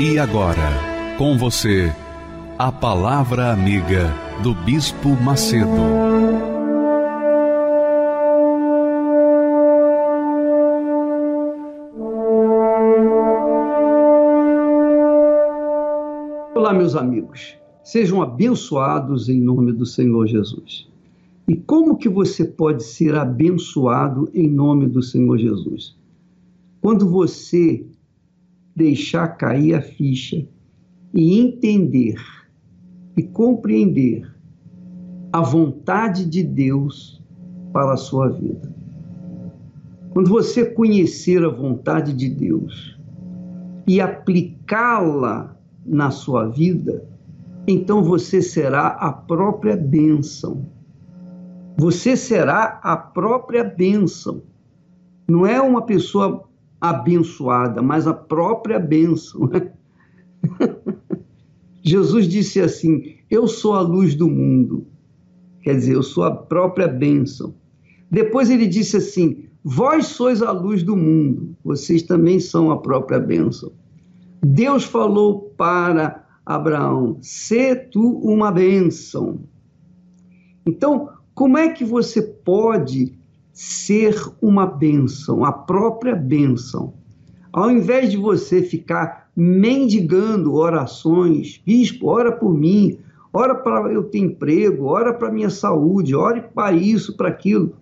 E agora, com você, a Palavra Amiga do Bispo Macedo. Olá, meus amigos. Sejam abençoados em nome do Senhor Jesus. E como que você pode ser abençoado em nome do Senhor Jesus? Quando você deixar cair a ficha e entender e compreender a vontade de Deus para a sua vida. Quando você conhecer a vontade de Deus e aplicá-la na sua vida, então você será a própria bênção. Você será a própria bênção. Não é uma pessoa abençoada, mas a própria bênção. Jesus disse assim: Eu sou a luz do mundo. Quer dizer, eu sou a própria bênção. Depois ele disse assim: Vós sois a luz do mundo, vocês também são a própria bênção. Deus falou para Abraão: Sê tu uma bênção. Então, como é que você pode ser uma bênção, a própria bênção. Ao invés de você ficar mendigando orações, bispo, ora por mim, ora para eu ter emprego, ora para minha saúde, ore para isso, para aquilo.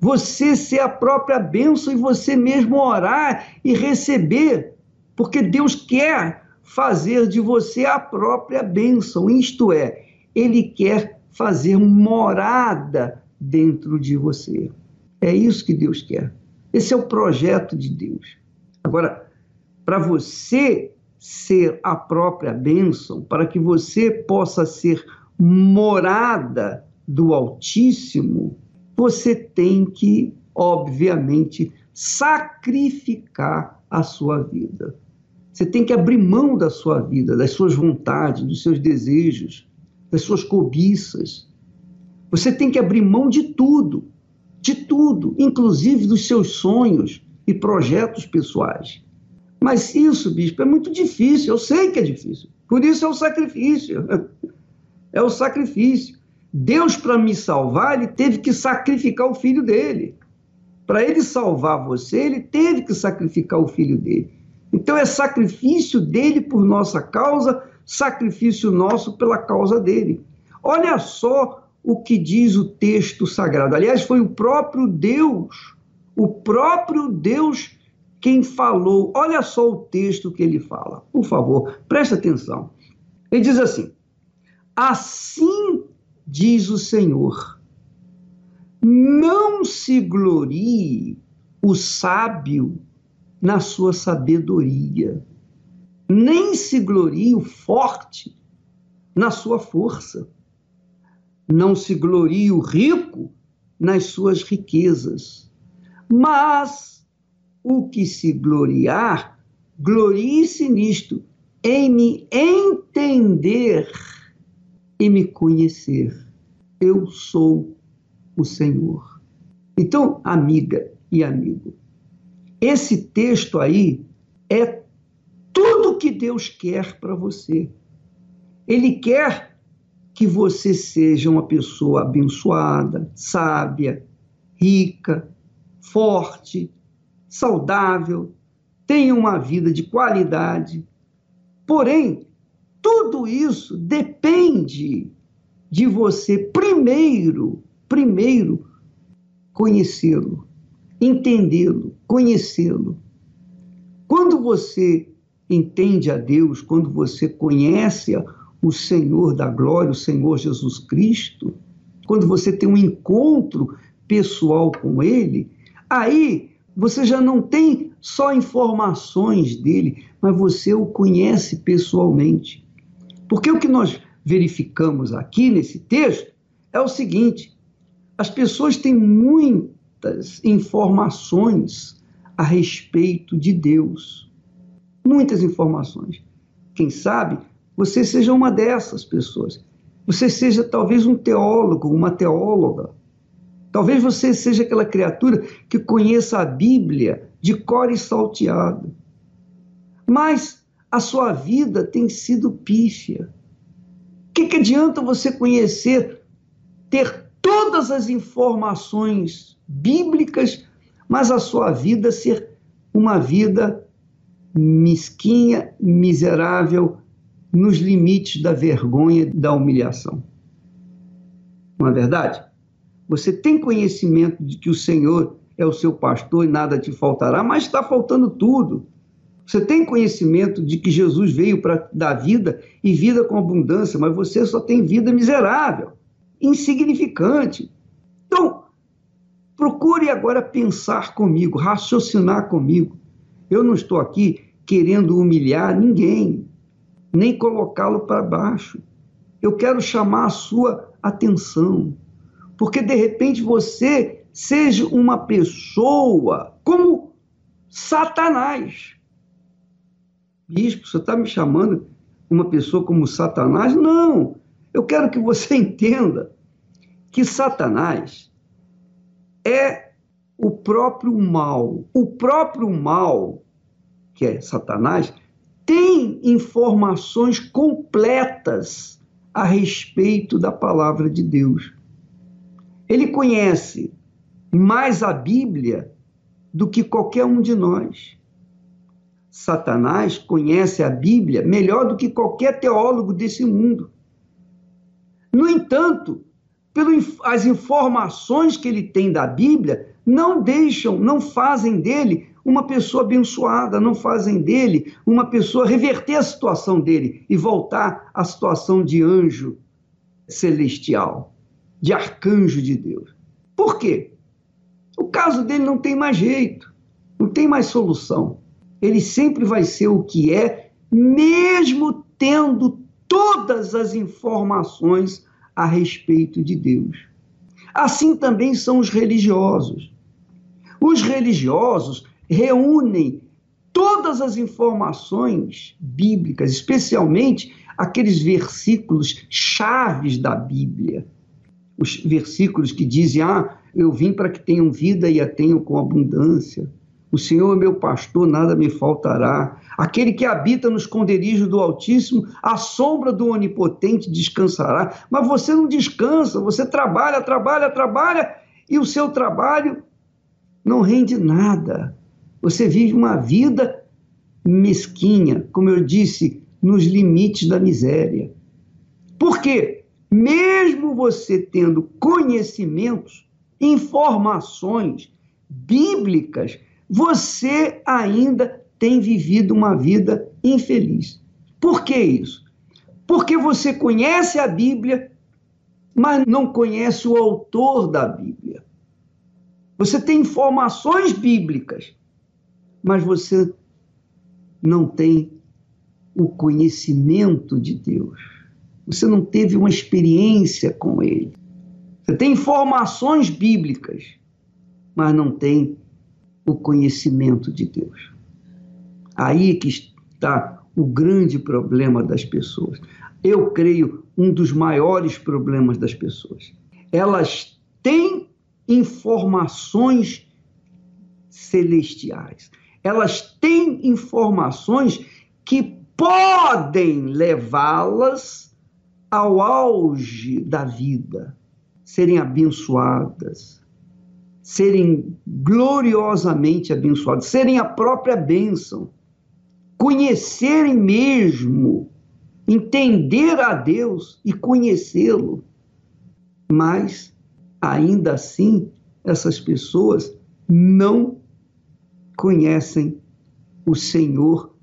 Você ser a própria bênção e você mesmo orar e receber, porque Deus quer fazer de você a própria bênção, isto é, Ele quer fazer morada dentro de você. É isso que Deus quer. Esse é o projeto de Deus. Agora, para você ser a própria bênção, para que você possa ser morada do Altíssimo, você tem que, obviamente, sacrificar a sua vida. Você tem que abrir mão da sua vida, das suas vontades, dos seus desejos, das suas cobiças. Você tem que abrir mão de tudo de tudo, inclusive dos seus sonhos e projetos pessoais. Mas isso, bispo, é muito difícil, eu sei que é difícil. Por isso é o sacrifício. É o sacrifício. Deus, para me salvar, ele teve que sacrificar o filho dele. Para ele salvar você, ele teve que sacrificar o filho dele. Então é sacrifício dele por nossa causa, sacrifício nosso pela causa dele. Olha só o que diz o texto sagrado. Aliás, foi o próprio Deus, o próprio Deus quem falou. Olha só o texto que ele fala. Por favor, preste atenção. Ele diz assim: Assim diz o Senhor, não se glorie o sábio na sua sabedoria, nem se glorie o forte na sua força não se glorie o rico nas suas riquezas, mas o que se gloriar, glorie-se nisto, em me entender e me conhecer. Eu sou o Senhor. Então, amiga e amigo, esse texto aí é tudo que Deus quer para você. Ele quer que você seja uma pessoa abençoada, sábia, rica, forte, saudável, tenha uma vida de qualidade. Porém, tudo isso depende de você primeiro, primeiro conhecê-lo, entendê-lo, conhecê-lo. Quando você entende a Deus, quando você conhece o Senhor da glória, o Senhor Jesus Cristo, quando você tem um encontro pessoal com Ele, aí você já não tem só informações dele, mas você o conhece pessoalmente. Porque o que nós verificamos aqui nesse texto é o seguinte: as pessoas têm muitas informações a respeito de Deus. Muitas informações. Quem sabe você seja uma dessas pessoas. Você seja talvez um teólogo, uma teóloga. Talvez você seja aquela criatura que conheça a Bíblia de cor e salteado. Mas a sua vida tem sido pífia. O que, que adianta você conhecer, ter todas as informações bíblicas, mas a sua vida ser uma vida mesquinha, miserável, nos limites da vergonha e da humilhação. Não é verdade? Você tem conhecimento de que o Senhor é o seu pastor e nada te faltará, mas está faltando tudo. Você tem conhecimento de que Jesus veio para dar vida e vida com abundância, mas você só tem vida miserável, insignificante. Então, procure agora pensar comigo, raciocinar comigo. Eu não estou aqui querendo humilhar ninguém, nem colocá-lo para baixo. Eu quero chamar a sua atenção, porque de repente você seja uma pessoa como Satanás. Bispo, você está me chamando uma pessoa como Satanás? Não! Eu quero que você entenda que Satanás é o próprio mal. O próprio mal, que é Satanás, tem informações completas a respeito da palavra de Deus. Ele conhece mais a Bíblia do que qualquer um de nós. Satanás conhece a Bíblia melhor do que qualquer teólogo desse mundo. No entanto, as informações que ele tem da Bíblia não deixam, não fazem dele uma pessoa abençoada, não fazem dele uma pessoa reverter a situação dele e voltar à situação de anjo celestial, de arcanjo de Deus. Por quê? O caso dele não tem mais jeito, não tem mais solução. Ele sempre vai ser o que é, mesmo tendo todas as informações a respeito de Deus. Assim também são os religiosos. Os religiosos reúnem todas as informações bíblicas, especialmente aqueles versículos chaves da Bíblia. Os versículos que dizem: Ah, eu vim para que tenham vida e a tenham com abundância. O Senhor é meu pastor, nada me faltará. Aquele que habita no esconderijo do Altíssimo, a sombra do Onipotente descansará. Mas você não descansa, você trabalha, trabalha, trabalha, e o seu trabalho não rende nada. Você vive uma vida mesquinha, como eu disse, nos limites da miséria. Por quê? Mesmo você tendo conhecimentos, informações bíblicas, você ainda tem vivido uma vida infeliz. Por que isso? Porque você conhece a Bíblia, mas não conhece o autor da Bíblia. Você tem informações bíblicas, mas você não tem o conhecimento de Deus. Você não teve uma experiência com Ele. Você tem informações bíblicas, mas não tem o conhecimento de Deus. Aí que está o grande problema das pessoas. Eu creio um dos maiores problemas das pessoas. Elas têm informações celestiais elas têm informações que podem levá-las ao auge da vida, serem abençoadas, serem gloriosamente abençoadas, serem a própria bênção, conhecerem mesmo, entender a Deus e conhecê-lo. Mas, ainda assim, essas pessoas não conhecem o Senhor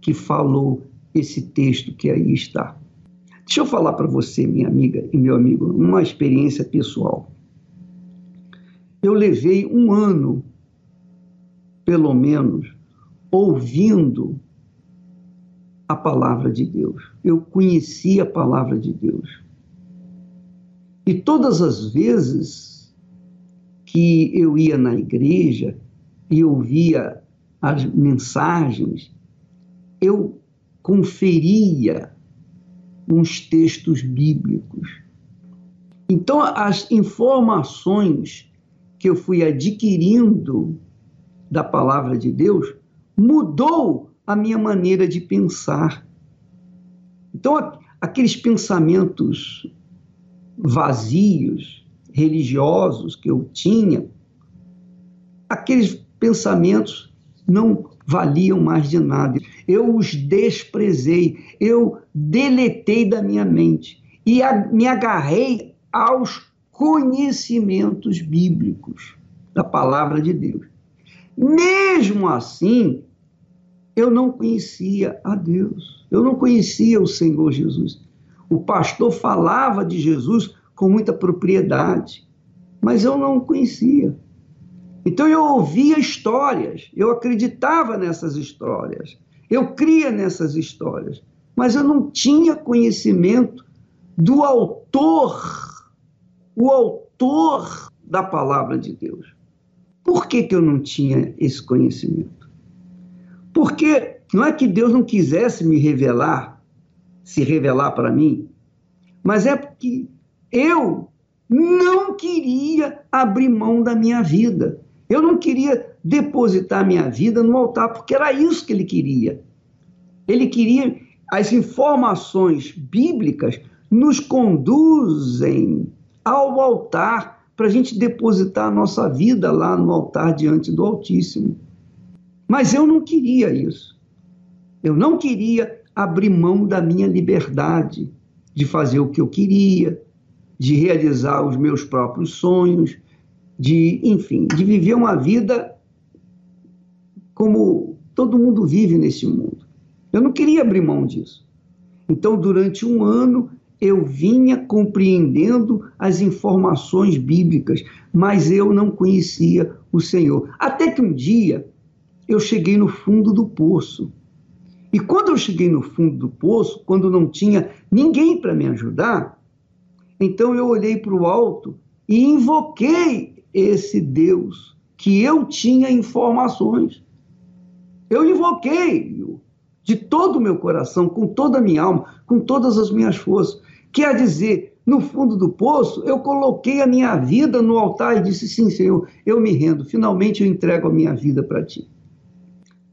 que falou esse texto que aí está. Deixa eu falar para você, minha amiga e meu amigo, uma experiência pessoal. Eu levei um ano, pelo menos, ouvindo a palavra de Deus. Eu conhecia a palavra de Deus. E todas as vezes que eu ia na igreja e ouvia as mensagens, eu conferia uns textos bíblicos. Então, as informações que eu fui adquirindo da palavra de Deus mudou a minha maneira de pensar. Então, aqueles pensamentos vazios, religiosos que eu tinha, aqueles pensamentos não valiam mais de nada. Eu os desprezei, eu deletei da minha mente e a, me agarrei aos conhecimentos bíblicos da palavra de Deus. Mesmo assim, eu não conhecia a Deus, eu não conhecia o Senhor Jesus. O pastor falava de Jesus com muita propriedade, mas eu não o conhecia. Então eu ouvia histórias, eu acreditava nessas histórias, eu cria nessas histórias, mas eu não tinha conhecimento do autor, o autor da palavra de Deus. Por que, que eu não tinha esse conhecimento? Porque não é que Deus não quisesse me revelar, se revelar para mim, mas é porque eu não queria abrir mão da minha vida. Eu não queria depositar minha vida no altar, porque era isso que ele queria. Ele queria as informações bíblicas nos conduzem ao altar para a gente depositar a nossa vida lá no altar diante do Altíssimo. Mas eu não queria isso. Eu não queria abrir mão da minha liberdade de fazer o que eu queria, de realizar os meus próprios sonhos, de, enfim, de viver uma vida como todo mundo vive nesse mundo. Eu não queria abrir mão disso. Então, durante um ano, eu vinha compreendendo as informações bíblicas, mas eu não conhecia o Senhor. Até que um dia eu cheguei no fundo do poço. E quando eu cheguei no fundo do poço, quando não tinha ninguém para me ajudar, então eu olhei para o alto e invoquei esse Deus que eu tinha informações. Eu invoquei de todo o meu coração, com toda a minha alma, com todas as minhas forças. Quer dizer, no fundo do poço, eu coloquei a minha vida no altar e disse: Sim, Senhor, eu me rendo, finalmente eu entrego a minha vida para ti.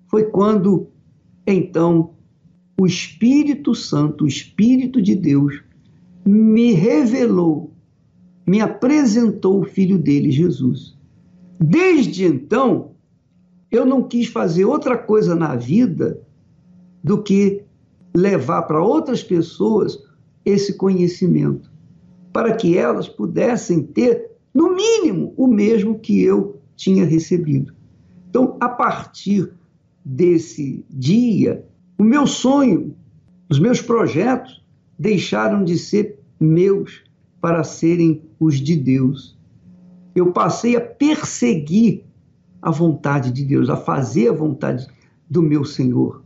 Foi quando, então, o Espírito Santo, o Espírito de Deus, me revelou, me apresentou o filho dele, Jesus. Desde então, eu não quis fazer outra coisa na vida do que levar para outras pessoas esse conhecimento, para que elas pudessem ter, no mínimo, o mesmo que eu tinha recebido. Então, a partir desse dia, o meu sonho, os meus projetos deixaram de ser meus para serem os de Deus. Eu passei a perseguir a vontade de Deus, a fazer a vontade do meu Senhor,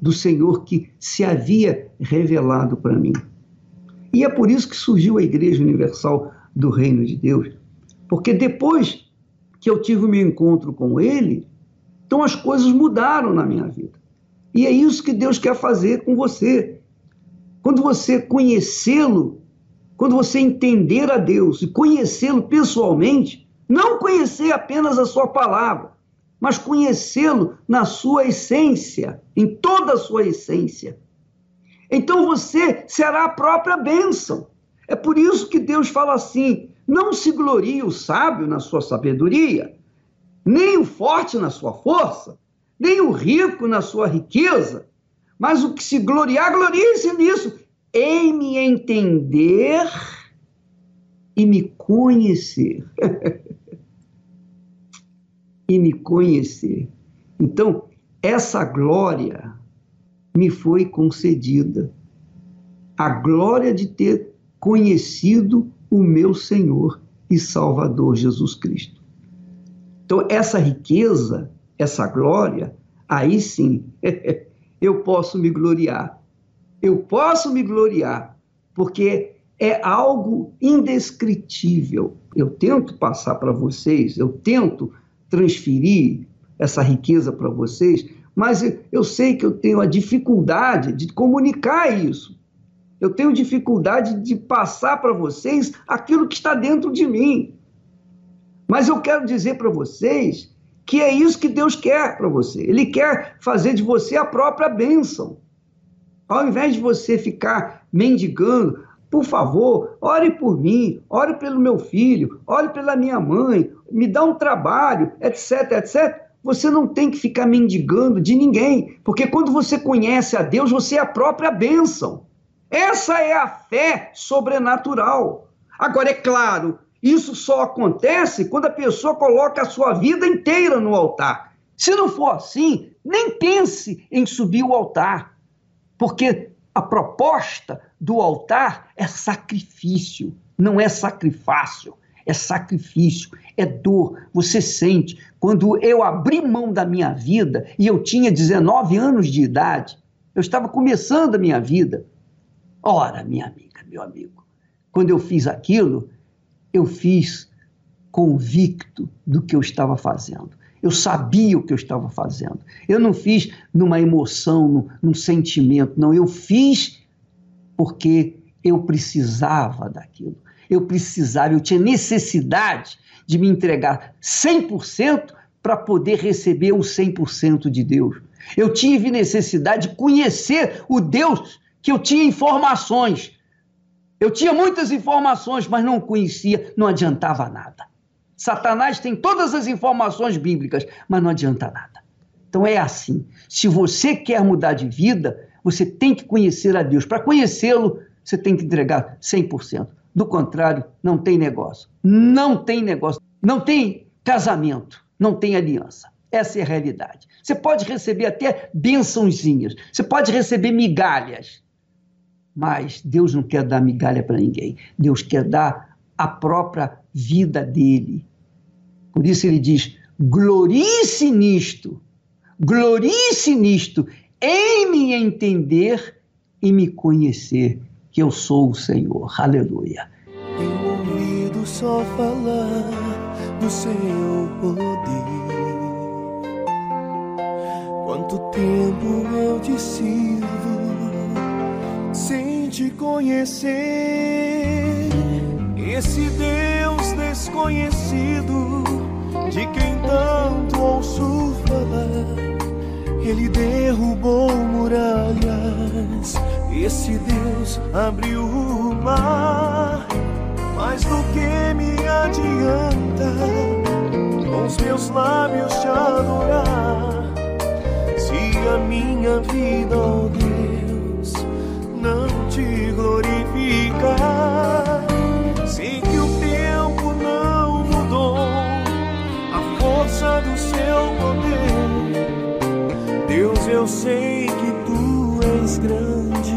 do Senhor que se havia revelado para mim. E é por isso que surgiu a Igreja Universal do Reino de Deus. Porque depois que eu tive o meu encontro com Ele, então as coisas mudaram na minha vida. E é isso que Deus quer fazer com você. Quando você conhecê-lo, quando você entender a Deus e conhecê-lo pessoalmente, não conhecer apenas a sua palavra, mas conhecê-lo na sua essência, em toda a sua essência. Então você será a própria bênção. É por isso que Deus fala assim: não se glorie o sábio na sua sabedoria, nem o forte na sua força, nem o rico na sua riqueza, mas o que se gloriar, glorie-se nisso, em me entender e me conhecer. e me conhecer. Então, essa glória me foi concedida a glória de ter conhecido o meu Senhor e Salvador Jesus Cristo. Então, essa riqueza, essa glória, aí sim eu posso me gloriar. Eu posso me gloriar, porque é algo indescritível. Eu tento passar para vocês, eu tento transferir essa riqueza para vocês, mas eu sei que eu tenho a dificuldade de comunicar isso. Eu tenho dificuldade de passar para vocês aquilo que está dentro de mim. Mas eu quero dizer para vocês que é isso que Deus quer para você. Ele quer fazer de você a própria bênção. Ao invés de você ficar mendigando, por favor, ore por mim, ore pelo meu filho, ore pela minha mãe, me dá um trabalho, etc, etc. Você não tem que ficar mendigando de ninguém, porque quando você conhece a Deus, você é a própria bênção. Essa é a fé sobrenatural. Agora, é claro, isso só acontece quando a pessoa coloca a sua vida inteira no altar. Se não for assim, nem pense em subir o altar, porque a proposta do altar é sacrifício, não é sacrifício, é sacrifício, é dor. Você sente. Quando eu abri mão da minha vida e eu tinha 19 anos de idade, eu estava começando a minha vida. Ora, minha amiga, meu amigo, quando eu fiz aquilo, eu fiz convicto do que eu estava fazendo. Eu sabia o que eu estava fazendo. Eu não fiz numa emoção, num, num sentimento, não. Eu fiz porque eu precisava daquilo. Eu precisava, eu tinha necessidade de me entregar 100% para poder receber o 100% de Deus. Eu tive necessidade de conhecer o Deus que eu tinha informações, eu tinha muitas informações, mas não conhecia, não adiantava nada. Satanás tem todas as informações bíblicas, mas não adianta nada. Então é assim. Se você quer mudar de vida, você tem que conhecer a Deus. Para conhecê-lo, você tem que entregar 100%. Do contrário, não tem negócio. Não tem negócio. Não tem casamento. Não tem aliança. Essa é a realidade. Você pode receber até bençãozinhas. Você pode receber migalhas. Mas Deus não quer dar migalha para ninguém. Deus quer dar a própria vida dele. Por isso ele diz: glorice nisto, glorice nisto, em me entender e me conhecer que eu sou o Senhor. Aleluia. Tenho ouvido só falar do seu poder. Quanto tempo eu te sirvo te conhecer. Esse Deus desconhecido, de quem tanto ouço falar, ele derrubou muralhas. Esse Deus abriu o mar. Mas do que me adianta com os meus lábios te adorar? Se a minha vida, oh Deus, não te glorificar. Força do seu poder. Deus, eu sei que tu és grande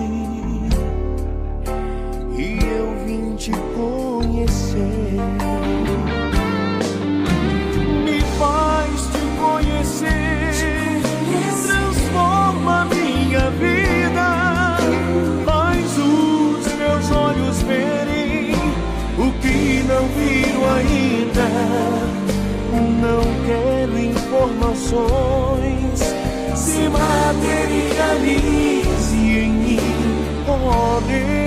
e eu vim te conhecer. Não quero informações. Se materialize em mim, oh Deus.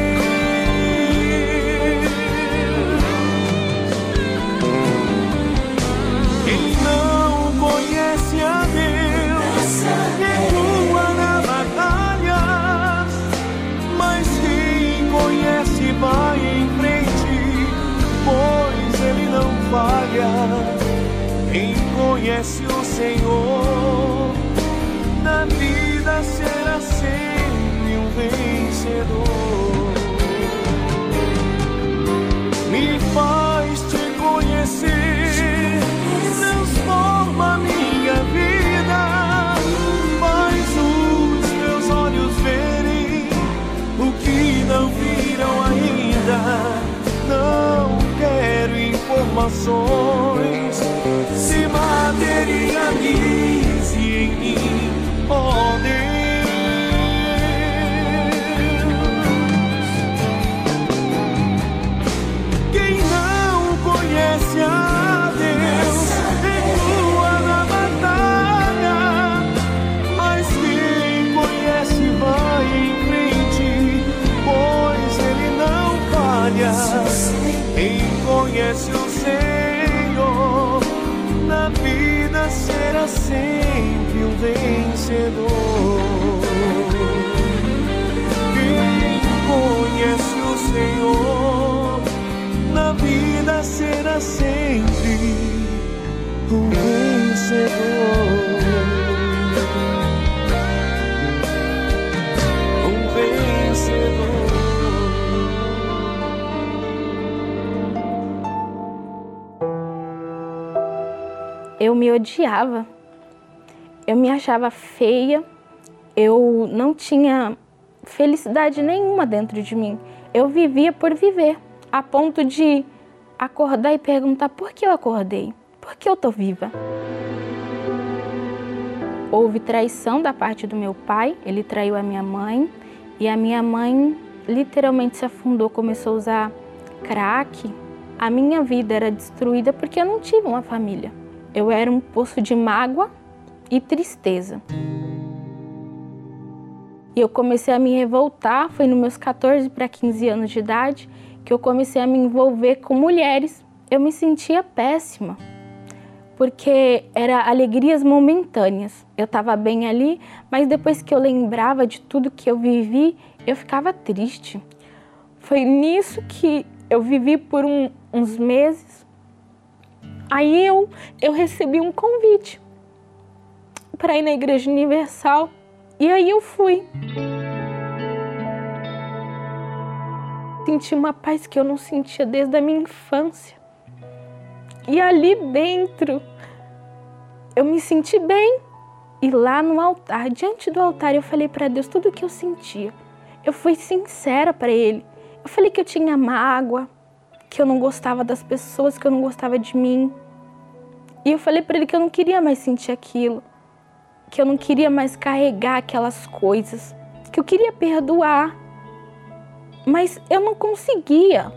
Conhece o Senhor, na vida será sempre um vencedor. Me faz te conhecer, transforma minha vida, faz os meus olhos verem o que não viram ainda. Não informações se materialize em mim oh Deus. Quem não conhece a Deus recua na batalha, mas quem conhece vai em frente, pois ele não falha. Quem conhece o será sempre um vencedor. Quem conhece o Senhor na vida será sempre um vencedor. Eu me odiava. Eu me achava feia. Eu não tinha felicidade nenhuma dentro de mim. Eu vivia por viver, a ponto de acordar e perguntar por que eu acordei? Por que eu tô viva? Houve traição da parte do meu pai, ele traiu a minha mãe e a minha mãe literalmente se afundou, começou a usar crack. A minha vida era destruída porque eu não tive uma família. Eu era um poço de mágoa e tristeza. E eu comecei a me revoltar, foi nos meus 14 para 15 anos de idade que eu comecei a me envolver com mulheres. Eu me sentia péssima, porque era alegrias momentâneas. Eu estava bem ali, mas depois que eu lembrava de tudo que eu vivi, eu ficava triste. Foi nisso que eu vivi por um, uns meses. Aí eu, eu recebi um convite para ir na Igreja Universal e aí eu fui. Senti uma paz que eu não sentia desde a minha infância. E ali dentro eu me senti bem. E lá no altar, diante do altar, eu falei para Deus tudo o que eu sentia. Eu fui sincera para Ele. Eu falei que eu tinha mágoa, que eu não gostava das pessoas, que eu não gostava de mim. E eu falei para Ele que eu não queria mais sentir aquilo, que eu não queria mais carregar aquelas coisas, que eu queria perdoar. Mas eu não conseguia.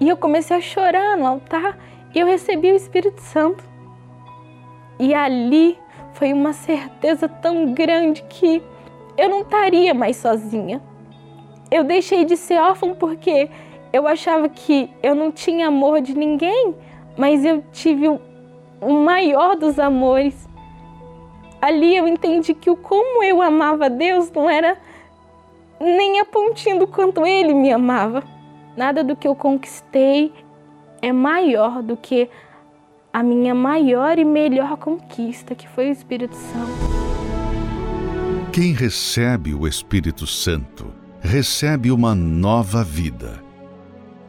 E eu comecei a chorar no altar e eu recebi o Espírito Santo. E ali foi uma certeza tão grande que eu não estaria mais sozinha. Eu deixei de ser órfã porque eu achava que eu não tinha amor de ninguém, mas eu tive o, maior dos amores. Ali eu entendi que o como eu amava Deus não era nem a pontinha do quanto Ele me amava. Nada do que eu conquistei é maior do que a minha maior e melhor conquista, que foi o Espírito Santo. Quem recebe o Espírito Santo recebe uma nova vida.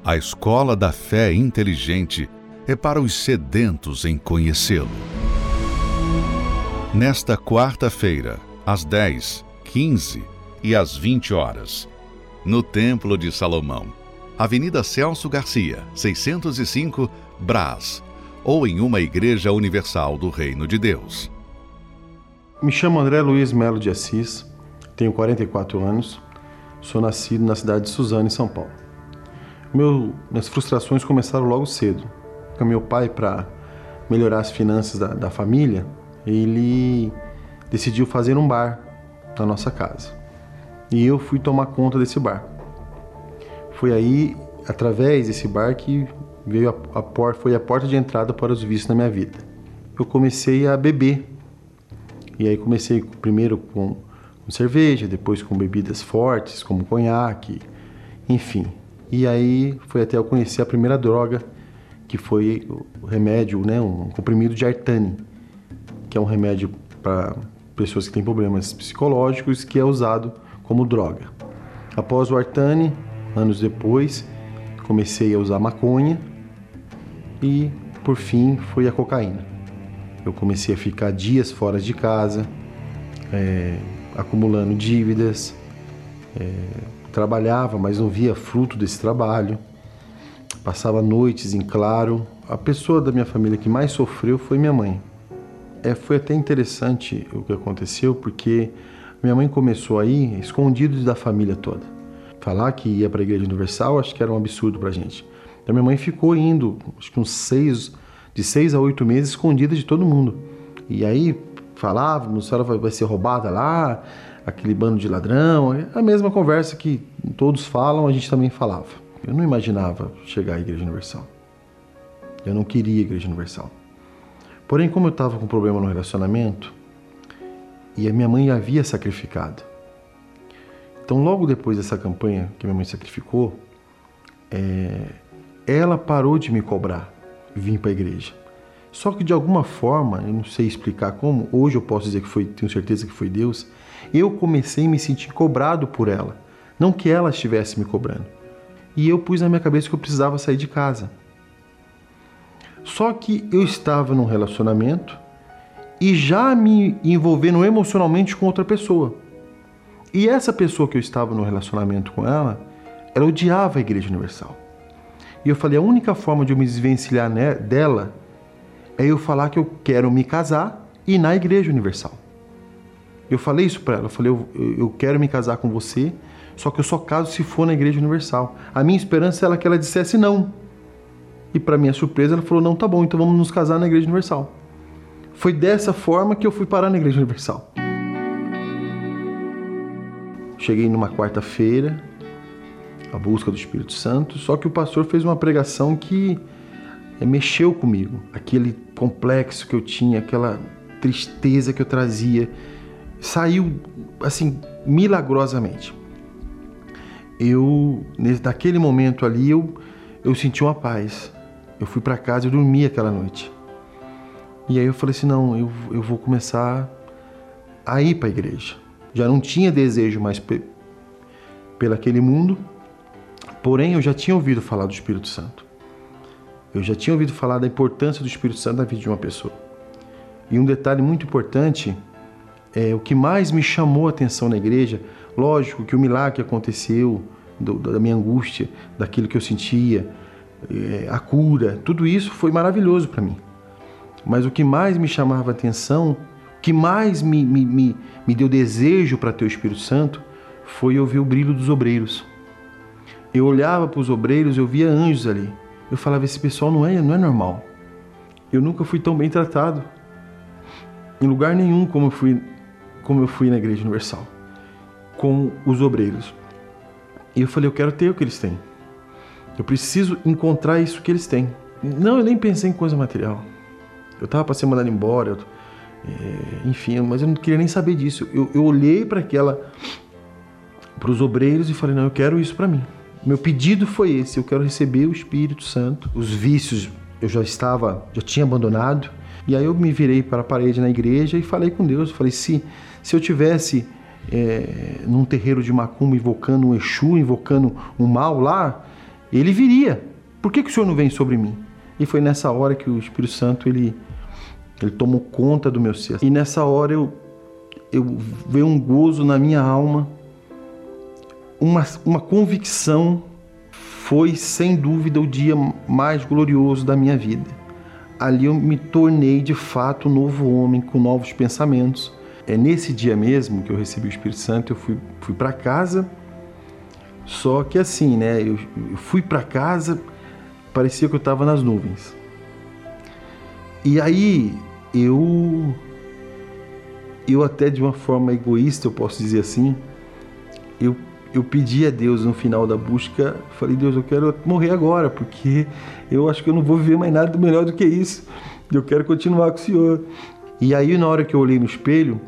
A escola da fé inteligente é para os sedentos em conhecê-lo. Nesta quarta-feira, às 10, 15 e às 20 horas, no Templo de Salomão, Avenida Celso Garcia, 605, Brás, ou em uma igreja universal do Reino de Deus. Me chamo André Luiz Melo de Assis, tenho 44 anos, sou nascido na cidade de Suzano, em São Paulo. Meu, minhas frustrações começaram logo cedo. Com meu pai, para melhorar as finanças da, da família, ele decidiu fazer um bar na nossa casa. E eu fui tomar conta desse bar. Foi aí, através desse bar, que veio a, a porta, foi a porta de entrada para os vícios na minha vida. Eu comecei a beber. E aí comecei primeiro com, com cerveja, depois com bebidas fortes, como conhaque, enfim. E aí foi até eu conhecer a primeira droga, que foi o remédio, né, um comprimido de artane, que é um remédio para pessoas que têm problemas psicológicos, que é usado como droga. Após o artane, anos depois, comecei a usar maconha e, por fim, foi a cocaína. Eu comecei a ficar dias fora de casa, é, acumulando dívidas, é, trabalhava, mas não via fruto desse trabalho, passava noites em claro. A pessoa da minha família que mais sofreu foi minha mãe. É, foi até interessante o que aconteceu, porque minha mãe começou aí escondido da família toda. Falar que ia para a Igreja Universal, acho que era um absurdo para gente. Então minha mãe ficou indo, acho que uns seis, de seis a oito meses, escondida de todo mundo. E aí falávamos, a senhora vai ser roubada lá, aquele bando de ladrão, a mesma conversa que todos falam, a gente também falava. Eu não imaginava chegar à Igreja Universal. Eu não queria a Igreja Universal. Porém, como eu estava com problema no relacionamento, e a minha mãe havia sacrificado. Então, logo depois dessa campanha que minha mãe sacrificou, é, ela parou de me cobrar vir para a igreja. Só que de alguma forma, eu não sei explicar como, hoje eu posso dizer que foi, tenho certeza que foi Deus, eu comecei a me sentir cobrado por ela, não que ela estivesse me cobrando. E eu pus na minha cabeça que eu precisava sair de casa. Só que eu estava num relacionamento e já me envolvendo emocionalmente com outra pessoa. E essa pessoa que eu estava no relacionamento com ela, ela odiava a Igreja Universal. E eu falei: a única forma de eu me desvencilhar dela é eu falar que eu quero me casar e ir na Igreja Universal. Eu falei isso para ela: eu falei, eu, eu quero me casar com você, só que eu só caso se for na Igreja Universal. A minha esperança era que ela dissesse não. E para minha surpresa, ela falou: não, tá bom, então vamos nos casar na Igreja Universal. Foi dessa forma que eu fui parar na Igreja Universal. Cheguei numa quarta-feira, a busca do Espírito Santo, só que o pastor fez uma pregação que eh, mexeu comigo. Aquele complexo que eu tinha, aquela tristeza que eu trazia, saiu assim milagrosamente. Eu naquele momento ali eu eu senti uma paz. Eu fui para casa, eu dormi aquela noite. E aí eu falei assim: não, eu, eu vou começar a ir para a igreja. Já não tinha desejo mais pe pelo aquele mundo, porém eu já tinha ouvido falar do Espírito Santo. Eu já tinha ouvido falar da importância do Espírito Santo na vida de uma pessoa. E um detalhe muito importante é o que mais me chamou a atenção na igreja. Lógico que o milagre aconteceu, do, da minha angústia, daquilo que eu sentia, é, a cura, tudo isso foi maravilhoso para mim. Mas o que mais me chamava a atenção, o que mais me, me, me, me deu desejo para ter o Espírito Santo, foi ouvir o brilho dos obreiros. Eu olhava para os obreiros, eu via anjos ali. Eu falava, esse pessoal não é, não é normal. Eu nunca fui tão bem tratado. Em lugar nenhum como eu fui, como eu fui na Igreja Universal. Com os obreiros. E eu falei, eu quero ter o que eles têm. Eu preciso encontrar isso que eles têm. Não, eu nem pensei em coisa material. Eu estava para ser mandado embora, eu, é, enfim, mas eu não queria nem saber disso. Eu, eu olhei para aquela, para os obreiros e falei: não, eu quero isso para mim. Meu pedido foi esse: eu quero receber o Espírito Santo. Os vícios eu já estava, já tinha abandonado. E aí eu me virei para a parede na igreja e falei com Deus. Falei: se, se eu tivesse é, num terreiro de macumba invocando um Exu, invocando um mal lá, ele viria. Por que, que o Senhor não vem sobre mim? E foi nessa hora que o Espírito Santo ele ele tomou conta do meu ser. E nessa hora eu, eu um gozo na minha alma, uma, uma convicção. Foi sem dúvida o dia mais glorioso da minha vida. Ali eu me tornei de fato um novo homem com novos pensamentos. É nesse dia mesmo que eu recebi o Espírito Santo, eu fui, fui para casa. Só que assim, né? Eu, eu fui para casa, parecia que eu estava nas nuvens. E aí eu eu até de uma forma egoísta, eu posso dizer assim, eu eu pedi a Deus no final da busca, falei, Deus, eu quero morrer agora, porque eu acho que eu não vou viver mais nada melhor do que isso. Eu quero continuar com o Senhor. E aí, na hora que eu olhei no espelho,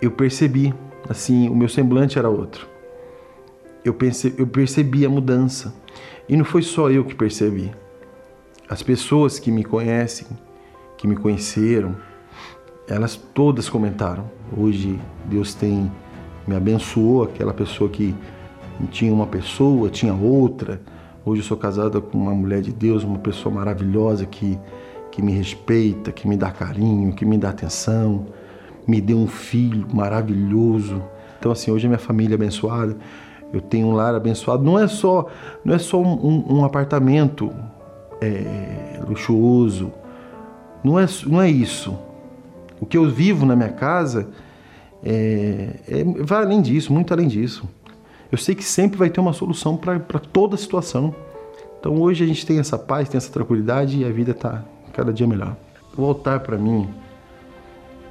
eu percebi, assim, o meu semblante era outro. Eu, pense, eu percebi a mudança. E não foi só eu que percebi. As pessoas que me conhecem, que me conheceram, elas todas comentaram. Hoje Deus tem me abençoou, aquela pessoa que tinha uma pessoa, tinha outra. Hoje eu sou casada com uma mulher de Deus, uma pessoa maravilhosa que, que me respeita, que me dá carinho, que me dá atenção, me deu um filho maravilhoso. Então assim, hoje a minha família é abençoada, eu tenho um lar abençoado. Não é só, não é só um, um apartamento é, luxuoso, não é, não é isso. O que eu vivo na minha casa é, é, vai além disso, muito além disso. Eu sei que sempre vai ter uma solução para toda situação. Então hoje a gente tem essa paz, tem essa tranquilidade e a vida está cada dia melhor. O altar para mim,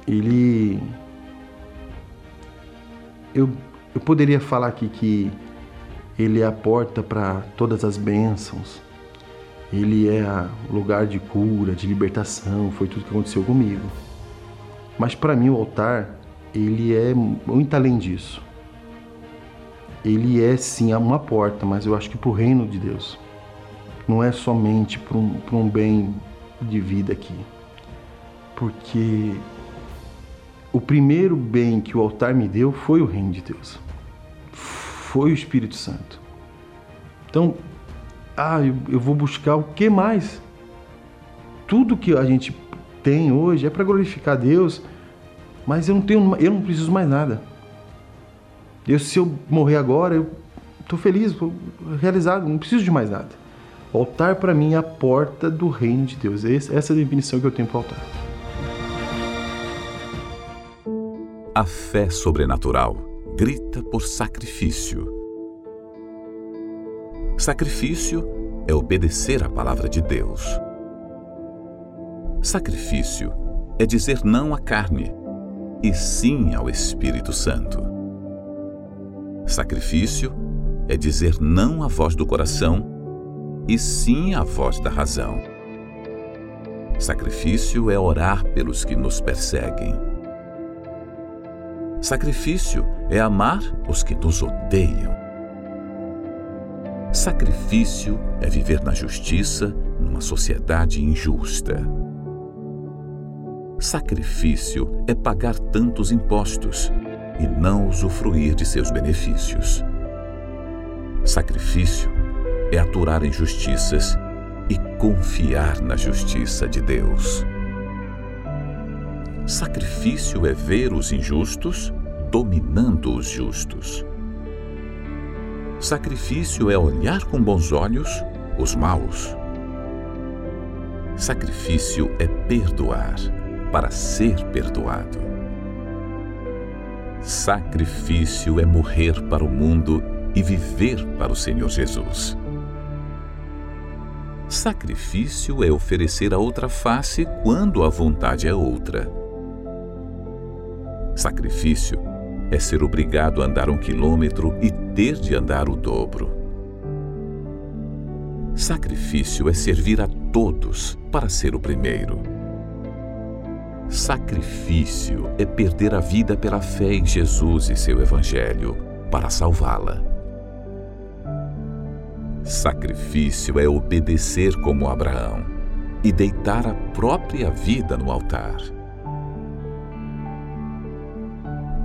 ele. Eu, eu poderia falar aqui que ele é a porta para todas as bênçãos, ele é o lugar de cura, de libertação, foi tudo que aconteceu comigo. Mas para mim o altar, ele é muito além disso. Ele é sim uma porta, mas eu acho que para o reino de Deus. Não é somente para um, um bem de vida aqui. Porque o primeiro bem que o altar me deu foi o reino de Deus. Foi o Espírito Santo. Então, ah, eu, vou buscar o que mais? Tudo que a gente tem hoje é para glorificar Deus, mas eu não tenho, eu não preciso mais nada. Eu, se eu morrer agora, eu estou feliz, realizado, não preciso de mais nada. O altar para mim é a porta do reino de Deus. Essa é a definição que eu tenho para o altar. A fé sobrenatural grita por sacrifício Sacrifício é obedecer à palavra de Deus. Sacrifício é dizer não à carne e sim ao Espírito Santo. Sacrifício é dizer não à voz do coração e sim à voz da razão. Sacrifício é orar pelos que nos perseguem. Sacrifício é amar os que nos odeiam. Sacrifício é viver na justiça numa sociedade injusta. Sacrifício é pagar tantos impostos e não usufruir de seus benefícios. Sacrifício é aturar injustiças e confiar na justiça de Deus. Sacrifício é ver os injustos dominando os justos. Sacrifício é olhar com bons olhos os maus. Sacrifício é perdoar para ser perdoado. Sacrifício é morrer para o mundo e viver para o Senhor Jesus. Sacrifício é oferecer a outra face quando a vontade é outra. Sacrifício é ser obrigado a andar um quilômetro e ter de andar o dobro. Sacrifício é servir a todos para ser o primeiro. Sacrifício é perder a vida pela fé em Jesus e seu Evangelho para salvá-la. Sacrifício é obedecer como Abraão e deitar a própria vida no altar.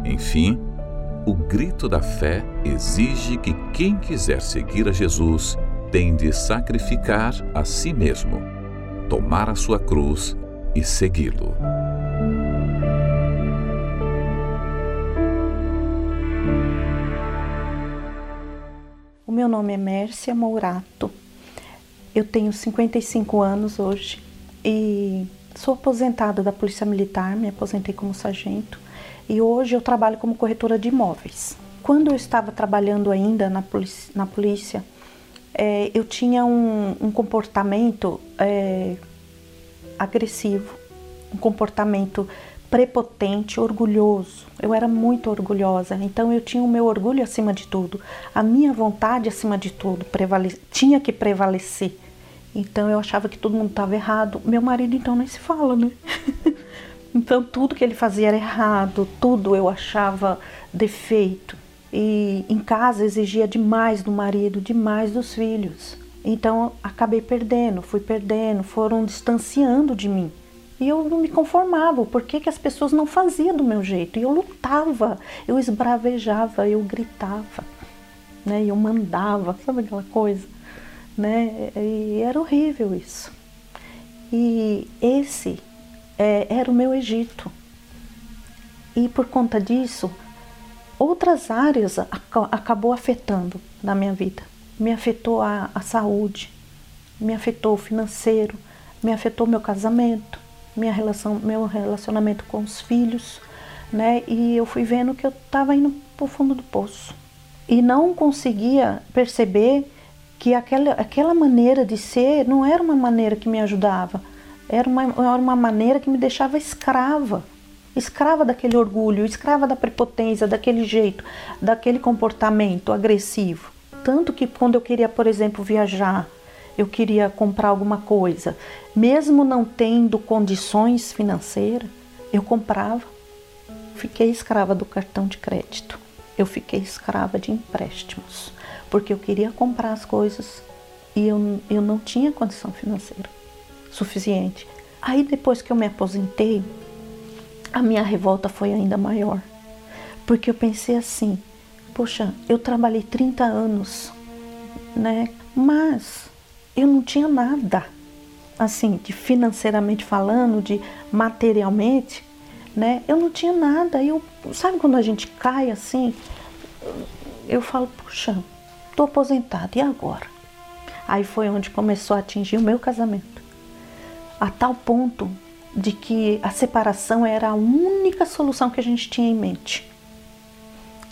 Enfim, o grito da fé exige que quem quiser seguir a Jesus tem de sacrificar a si mesmo, tomar a sua cruz e segui-lo. O meu nome é Mércia Mourato. Eu tenho 55 anos hoje e sou aposentada da Polícia Militar, me aposentei como sargento e hoje eu trabalho como corretora de imóveis. Quando eu estava trabalhando ainda na polícia, na polícia é, eu tinha um, um comportamento é, agressivo, um comportamento prepotente, orgulhoso. Eu era muito orgulhosa, então eu tinha o meu orgulho acima de tudo, a minha vontade acima de tudo tinha que prevalecer. Então eu achava que todo mundo estava errado. Meu marido então nem se fala, né? Então tudo que ele fazia era errado, tudo eu achava defeito. E em casa exigia demais do marido, demais dos filhos. Então acabei perdendo, fui perdendo, foram distanciando de mim. E eu não me conformava, por que, que as pessoas não faziam do meu jeito? E eu lutava, eu esbravejava, eu gritava, né? eu mandava, sabe aquela coisa? Né? E era horrível isso. E esse é, era o meu Egito. E por conta disso, outras áreas acabou afetando na minha vida. Me afetou a, a saúde, me afetou o financeiro, me afetou meu casamento, minha relação, meu relacionamento com os filhos, né? E eu fui vendo que eu estava indo para o fundo do poço e não conseguia perceber que aquela, aquela maneira de ser não era uma maneira que me ajudava, era uma, era uma maneira que me deixava escrava escrava daquele orgulho, escrava da prepotência, daquele jeito, daquele comportamento agressivo. Tanto que quando eu queria, por exemplo, viajar, eu queria comprar alguma coisa, mesmo não tendo condições financeiras, eu comprava. Fiquei escrava do cartão de crédito. Eu fiquei escrava de empréstimos, porque eu queria comprar as coisas e eu, eu não tinha condição financeira suficiente. Aí depois que eu me aposentei, a minha revolta foi ainda maior. Porque eu pensei assim: poxa, eu trabalhei 30 anos, né? Mas eu não tinha nada, assim, de financeiramente falando, de materialmente, né? Eu não tinha nada. Eu, sabe quando a gente cai assim? Eu falo, puxa, tô aposentada, e agora? Aí foi onde começou a atingir o meu casamento. A tal ponto de que a separação era a única solução que a gente tinha em mente.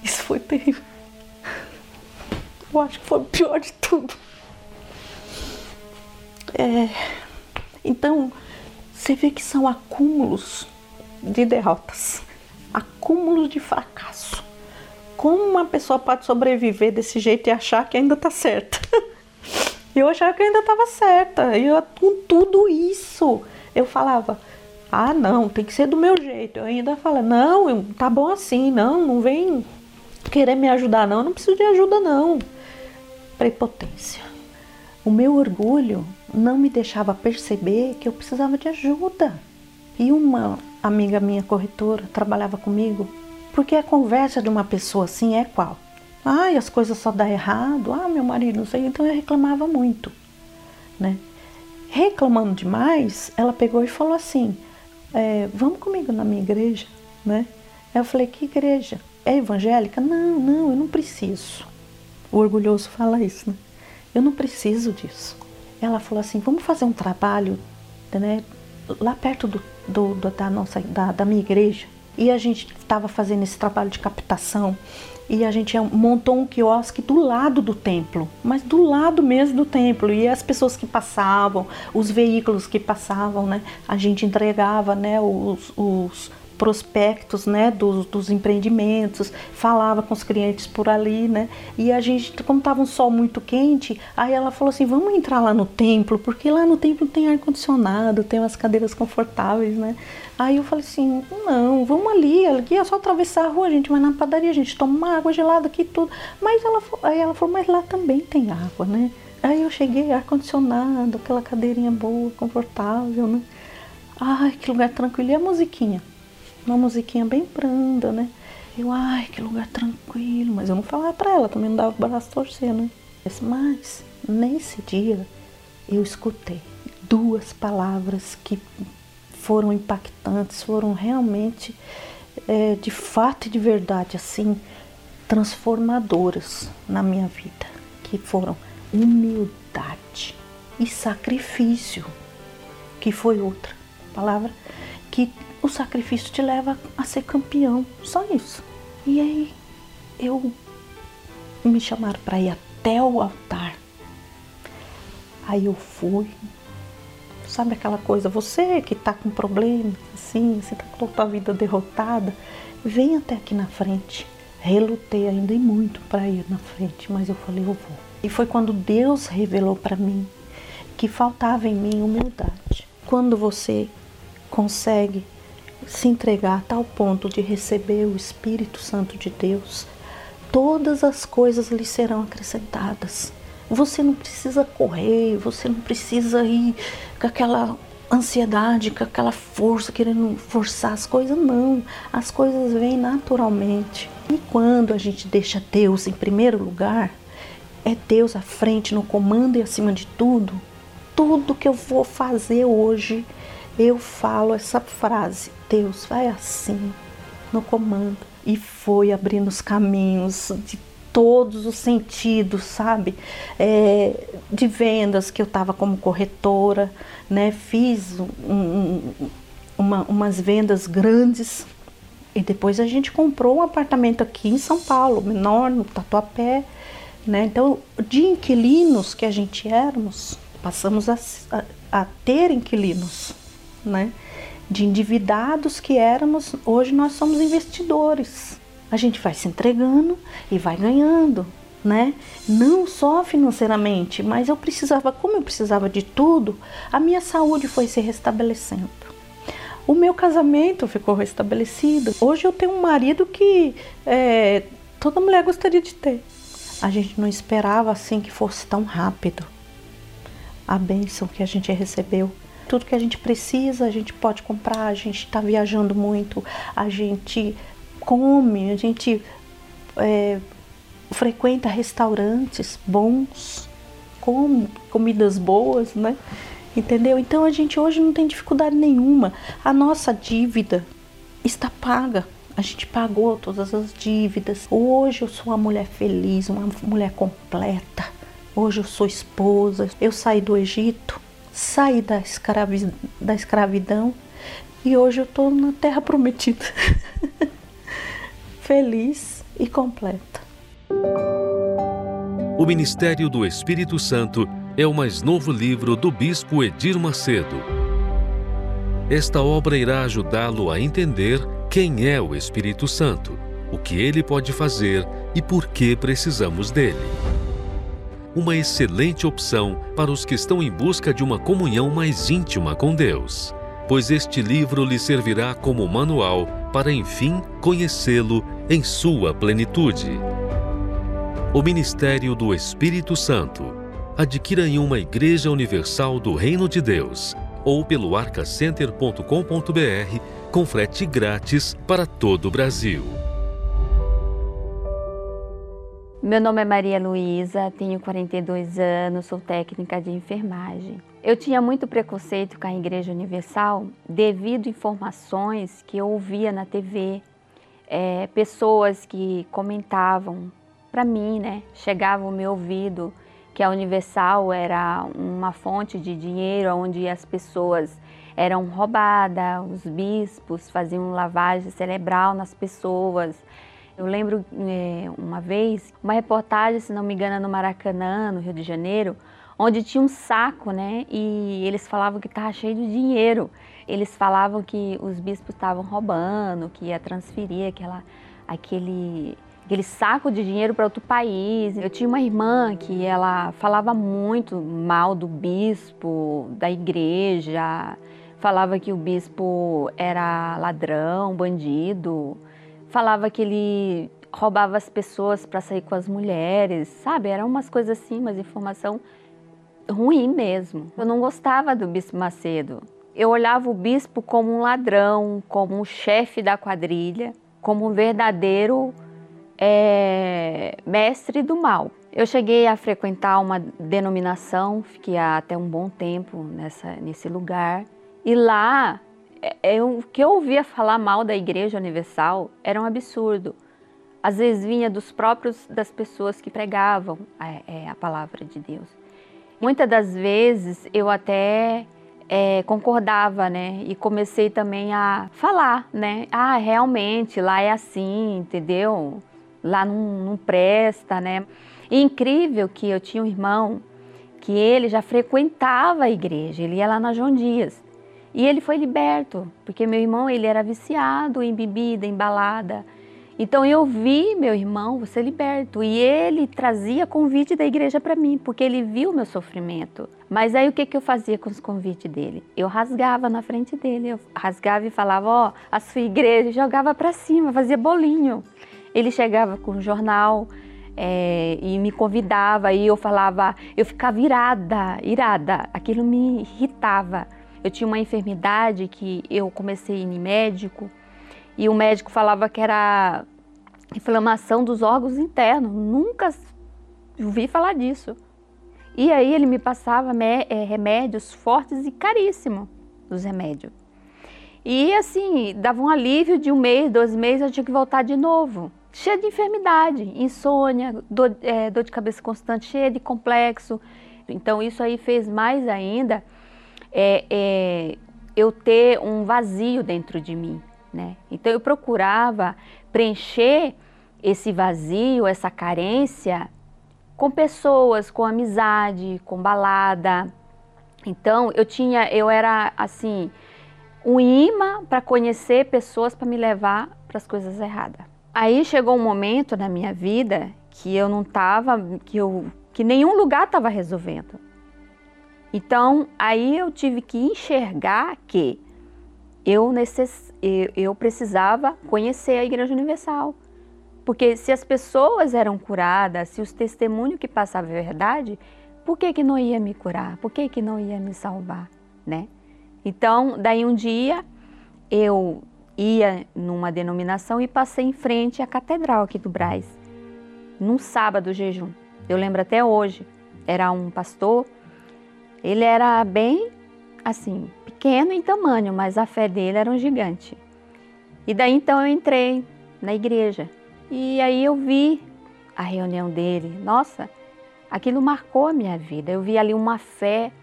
Isso foi terrível. Eu acho que foi o pior de tudo. É, então, você vê que são acúmulos de derrotas, acúmulos de fracasso. Como uma pessoa pode sobreviver desse jeito e achar que ainda está certa? Eu achava que eu ainda estava certa. E com tudo isso, eu falava: ah, não, tem que ser do meu jeito. Eu ainda falo, não, tá bom assim, não, não vem querer me ajudar, não, eu não preciso de ajuda, não. Prepotência. O meu orgulho não me deixava perceber que eu precisava de ajuda. E uma amiga minha corretora trabalhava comigo, porque a conversa de uma pessoa assim é qual? Ai, as coisas só dá errado. Ah, meu marido, não sei. Então eu reclamava muito, né? Reclamando demais, ela pegou e falou assim: é, vamos comigo na minha igreja, né? Eu falei, que igreja? É evangélica? Não, não, eu não preciso. O orgulhoso fala isso, né? Eu não preciso disso. Ela falou assim, vamos fazer um trabalho, né? Lá perto do, do da nossa, da, da minha igreja. E a gente estava fazendo esse trabalho de captação e a gente montou um quiosque do lado do templo, mas do lado mesmo do templo. E as pessoas que passavam, os veículos que passavam, né, a gente entregava, né, os, os prospectos, né, dos, dos, empreendimentos, falava com os clientes por ali, né, e a gente, como estava um sol muito quente, aí ela falou assim, vamos entrar lá no templo, porque lá no templo tem ar condicionado, tem umas cadeiras confortáveis, né, Aí eu falei assim, não, vamos ali, aqui é só atravessar a rua, a gente vai na padaria, a gente toma uma água gelada aqui tudo. Mas ela, aí ela falou, mas lá também tem água, né? Aí eu cheguei, ar-condicionado, aquela cadeirinha boa, confortável, né? Ai, que lugar tranquilo. E a musiquinha? Uma musiquinha bem branda, né? Eu, ai, que lugar tranquilo. Mas eu não falava pra ela, também não dava o braço torcer, né? Mas nesse dia eu escutei duas palavras que foram impactantes, foram realmente, é, de fato e de verdade, assim, transformadoras na minha vida, que foram humildade e sacrifício, que foi outra palavra, que o sacrifício te leva a ser campeão, só isso. E aí eu me chamaram para ir até o altar. Aí eu fui, Sabe aquela coisa, você que está com problema, assim, você está com a sua vida derrotada, vem até aqui na frente. Relutei ainda e muito para ir na frente, mas eu falei, eu vou. E foi quando Deus revelou para mim que faltava em mim humildade. Quando você consegue se entregar a tal ponto de receber o Espírito Santo de Deus, todas as coisas lhe serão acrescentadas. Você não precisa correr, você não precisa ir com aquela ansiedade, com aquela força, querendo forçar as coisas, não. As coisas vêm naturalmente. E quando a gente deixa Deus em primeiro lugar, é Deus à frente, no comando e acima de tudo, tudo que eu vou fazer hoje, eu falo essa frase: Deus vai assim, no comando. E foi abrindo os caminhos de todos os sentidos, sabe? É, de vendas que eu estava como corretora, né? Fiz um, um, uma, umas vendas grandes. E depois a gente comprou um apartamento aqui em São Paulo, menor, no Tatuapé. Né? Então, de inquilinos que a gente éramos, passamos a, a, a ter inquilinos. Né? De endividados que éramos, hoje nós somos investidores. A gente vai se entregando e vai ganhando né? Não só financeiramente, mas eu precisava, como eu precisava de tudo, a minha saúde foi se restabelecendo. O meu casamento ficou restabelecido. Hoje eu tenho um marido que é, toda mulher gostaria de ter. A gente não esperava assim que fosse tão rápido. A bênção que a gente recebeu. Tudo que a gente precisa, a gente pode comprar. A gente está viajando muito, a gente come, a gente é, frequenta restaurantes bons, come comidas boas, né? Entendeu? Então a gente hoje não tem dificuldade nenhuma. A nossa dívida está paga. A gente pagou todas as dívidas. Hoje eu sou uma mulher feliz, uma mulher completa. Hoje eu sou esposa. Eu saí do Egito, saí da, escravi da escravidão e hoje eu estou na terra prometida. feliz e completa. O Ministério do Espírito Santo é o mais novo livro do Bispo Edir Macedo. Esta obra irá ajudá-lo a entender quem é o Espírito Santo, o que ele pode fazer e por que precisamos dele. Uma excelente opção para os que estão em busca de uma comunhão mais íntima com Deus, pois este livro lhe servirá como manual para, enfim, conhecê-lo em sua plenitude. O Ministério do Espírito Santo. Adquira em uma Igreja Universal do Reino de Deus ou pelo arcacenter.com.br com frete grátis para todo o Brasil. Meu nome é Maria Luísa, tenho 42 anos, sou técnica de enfermagem. Eu tinha muito preconceito com a Igreja Universal devido a informações que eu ouvia na TV, é, pessoas que comentavam para mim, né? Chegava o meu ouvido que a Universal era uma fonte de dinheiro onde as pessoas eram roubadas, os bispos faziam lavagem cerebral nas pessoas. Eu lembro é, uma vez, uma reportagem, se não me engano, no Maracanã, no Rio de Janeiro, onde tinha um saco, né? E eles falavam que estava cheio de dinheiro. Eles falavam que os bispos estavam roubando, que ia transferir aquela, aquele aquele saco de dinheiro para outro país. Eu tinha uma irmã que ela falava muito mal do bispo, da igreja, falava que o bispo era ladrão, bandido, falava que ele roubava as pessoas para sair com as mulheres, sabe? Eram umas coisas assim, mas informação ruim mesmo. Eu não gostava do bispo Macedo. Eu olhava o bispo como um ladrão, como um chefe da quadrilha, como um verdadeiro é mestre do mal. Eu cheguei a frequentar uma denominação, fiquei até um bom tempo nessa, nesse lugar. E lá, é, o que eu ouvia falar mal da Igreja Universal era um absurdo. Às vezes vinha dos próprios das pessoas que pregavam a, é, a palavra de Deus. Muitas das vezes eu até é, concordava, né? E comecei também a falar, né? Ah, realmente lá é assim, entendeu? lá não, não presta, né? E incrível que eu tinha um irmão que ele já frequentava a igreja, ele ia lá na João Dias. E ele foi liberto, porque meu irmão ele era viciado em bebida, em balada. Então eu vi meu irmão ser liberto e ele trazia convite da igreja para mim, porque ele viu meu sofrimento. Mas aí o que, que eu fazia com os convites dele? Eu rasgava na frente dele, eu rasgava e falava, ó, oh, a sua igreja, jogava para cima, fazia bolinho. Ele chegava com o jornal é, e me convidava e eu falava, eu ficava irada, irada. Aquilo me irritava. Eu tinha uma enfermidade que eu comecei a ir em médico e o médico falava que era inflamação dos órgãos internos. Nunca ouvi falar disso. E aí ele me passava é, remédios fortes e caríssimos dos remédios. E assim, dava um alívio de um mês, dois meses, eu tinha que voltar de novo cheia de enfermidade, insônia, dor, é, dor de cabeça constante, cheia de complexo. Então isso aí fez mais ainda é, é, eu ter um vazio dentro de mim, né? Então eu procurava preencher esse vazio, essa carência com pessoas, com amizade, com balada. Então eu tinha, eu era assim, um imã para conhecer pessoas para me levar para as coisas erradas. Aí chegou um momento na minha vida que eu não estava, que eu, que nenhum lugar estava resolvendo. Então aí eu tive que enxergar que eu, necess, eu, precisava conhecer a Igreja Universal. Porque se as pessoas eram curadas, se os testemunhos que passavam a verdade, por que, que não ia me curar? Por que, que não ia me salvar? Né? Então, daí um dia eu ia numa denominação e passei em frente à catedral aqui do Braz, num sábado jejum. Eu lembro até hoje, era um pastor, ele era bem assim, pequeno em tamanho, mas a fé dele era um gigante. E daí então eu entrei na igreja e aí eu vi a reunião dele. Nossa, aquilo marcou a minha vida. Eu vi ali uma fé,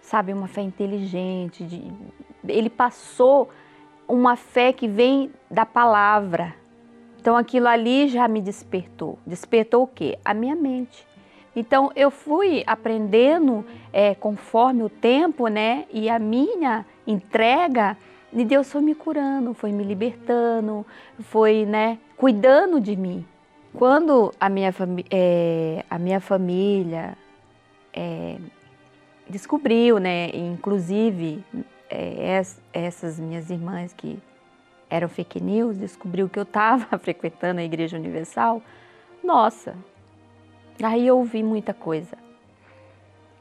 sabe, uma fé inteligente. De... Ele passou uma fé que vem da palavra. Então aquilo ali já me despertou. Despertou o quê? A minha mente. Então eu fui aprendendo é, conforme o tempo, né? E a minha entrega, e Deus foi me curando, foi me libertando, foi, né? Cuidando de mim. Quando a minha, é, a minha família é, descobriu, né? Inclusive é, essas minhas irmãs que eram fake news, descobriu que eu estava frequentando a Igreja Universal, nossa, aí eu ouvi muita coisa.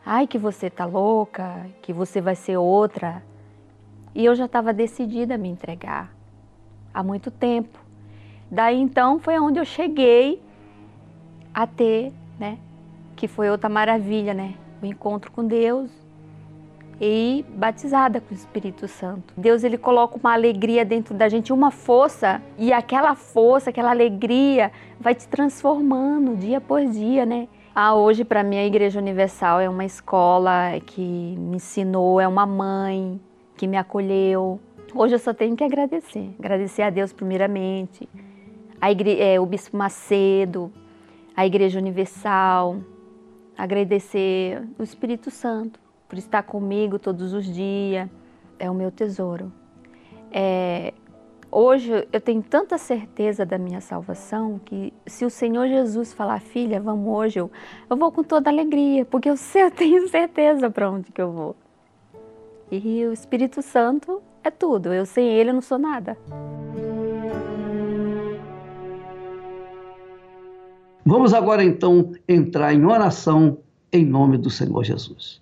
Ai, que você tá louca, que você vai ser outra. E eu já estava decidida a me entregar há muito tempo. Daí então foi onde eu cheguei a ter, né, que foi outra maravilha, né, o encontro com Deus, e batizada com o Espírito Santo. Deus ele coloca uma alegria dentro da gente, uma força, e aquela força, aquela alegria vai te transformando dia por dia, né? Ah, hoje para mim a Igreja Universal é uma escola que me ensinou, é uma mãe que me acolheu. Hoje eu só tenho que agradecer, agradecer a Deus primeiramente, a igre... É, o Bispo Macedo, a Igreja Universal, agradecer o Espírito Santo por estar comigo todos os dias. É o meu tesouro. É, hoje eu tenho tanta certeza da minha salvação que se o Senhor Jesus falar, filha, vamos hoje, eu, eu vou com toda alegria, porque eu, sei, eu tenho certeza para onde que eu vou. E o Espírito Santo é tudo. Eu sem ele eu não sou nada. Vamos agora então entrar em oração em nome do Senhor Jesus.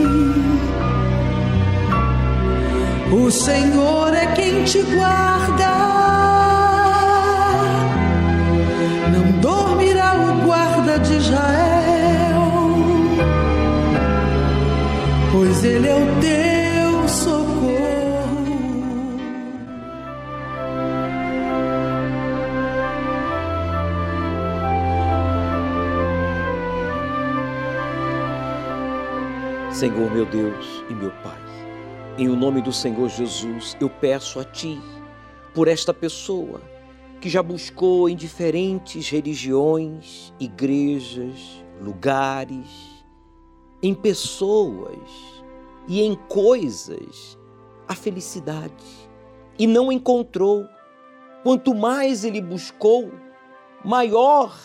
O Senhor é quem te guarda. Não dormirá o guarda de Israel, pois ele é o teu socorro. Senhor meu Deus e meu Pai em o nome do Senhor Jesus, eu peço a Ti por esta pessoa que já buscou em diferentes religiões, igrejas, lugares, em pessoas e em coisas a felicidade. E não encontrou. Quanto mais ele buscou, maior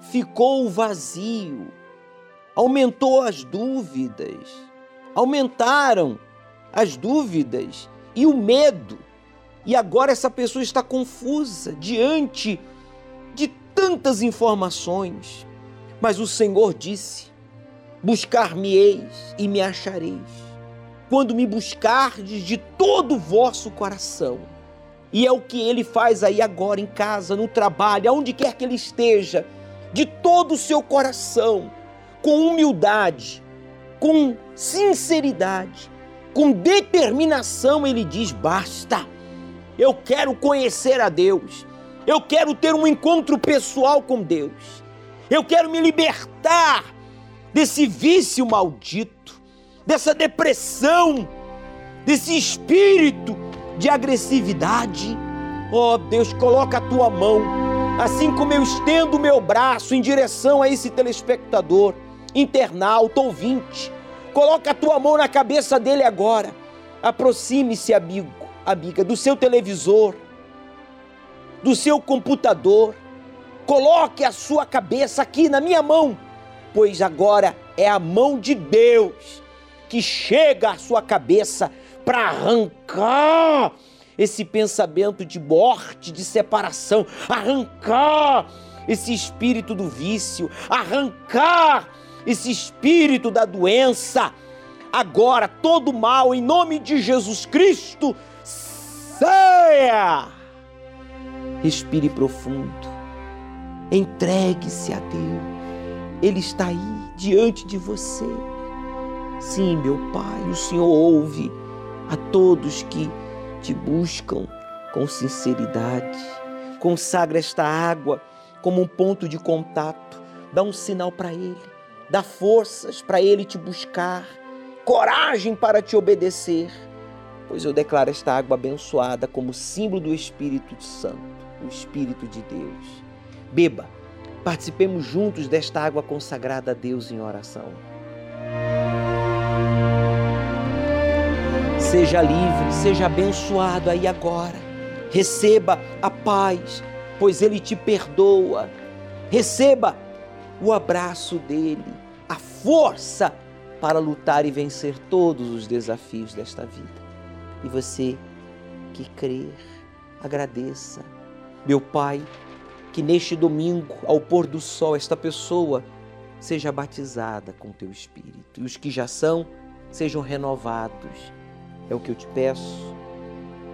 ficou o vazio, aumentou as dúvidas, aumentaram as dúvidas e o medo. E agora essa pessoa está confusa diante de tantas informações. Mas o Senhor disse: Buscar-me-eis e me achareis, quando me buscardes de todo o vosso coração. E é o que ele faz aí agora em casa, no trabalho, aonde quer que ele esteja, de todo o seu coração, com humildade, com sinceridade, com determinação, ele diz: basta. Eu quero conhecer a Deus. Eu quero ter um encontro pessoal com Deus. Eu quero me libertar desse vício maldito, dessa depressão, desse espírito de agressividade. Oh Deus, coloca a tua mão, assim como eu estendo o meu braço em direção a esse telespectador, internauta, ouvinte. Coloca a tua mão na cabeça dele agora. Aproxime-se, amigo, amiga, do seu televisor, do seu computador. Coloque a sua cabeça aqui na minha mão, pois agora é a mão de Deus que chega à sua cabeça para arrancar esse pensamento de morte, de separação, arrancar esse espírito do vício, arrancar esse espírito da doença. Agora, todo mal, em nome de Jesus Cristo, saia! Respire profundo, entregue-se a Deus, Ele está aí diante de você. Sim, meu Pai, o Senhor ouve a todos que te buscam com sinceridade. Consagra esta água como um ponto de contato, dá um sinal para Ele, dá forças para Ele te buscar, coragem para te obedecer, pois eu declaro esta água abençoada como símbolo do Espírito Santo, o Espírito de Deus. Beba, participemos juntos desta água consagrada a Deus em oração. Seja livre, seja abençoado aí agora. Receba a paz, pois Ele te perdoa. Receba o abraço dele, a força para lutar e vencer todos os desafios desta vida. E você que crer, agradeça. Meu Pai, que neste domingo, ao pôr do sol, esta pessoa seja batizada com teu Espírito e os que já são sejam renovados é o que eu te peço.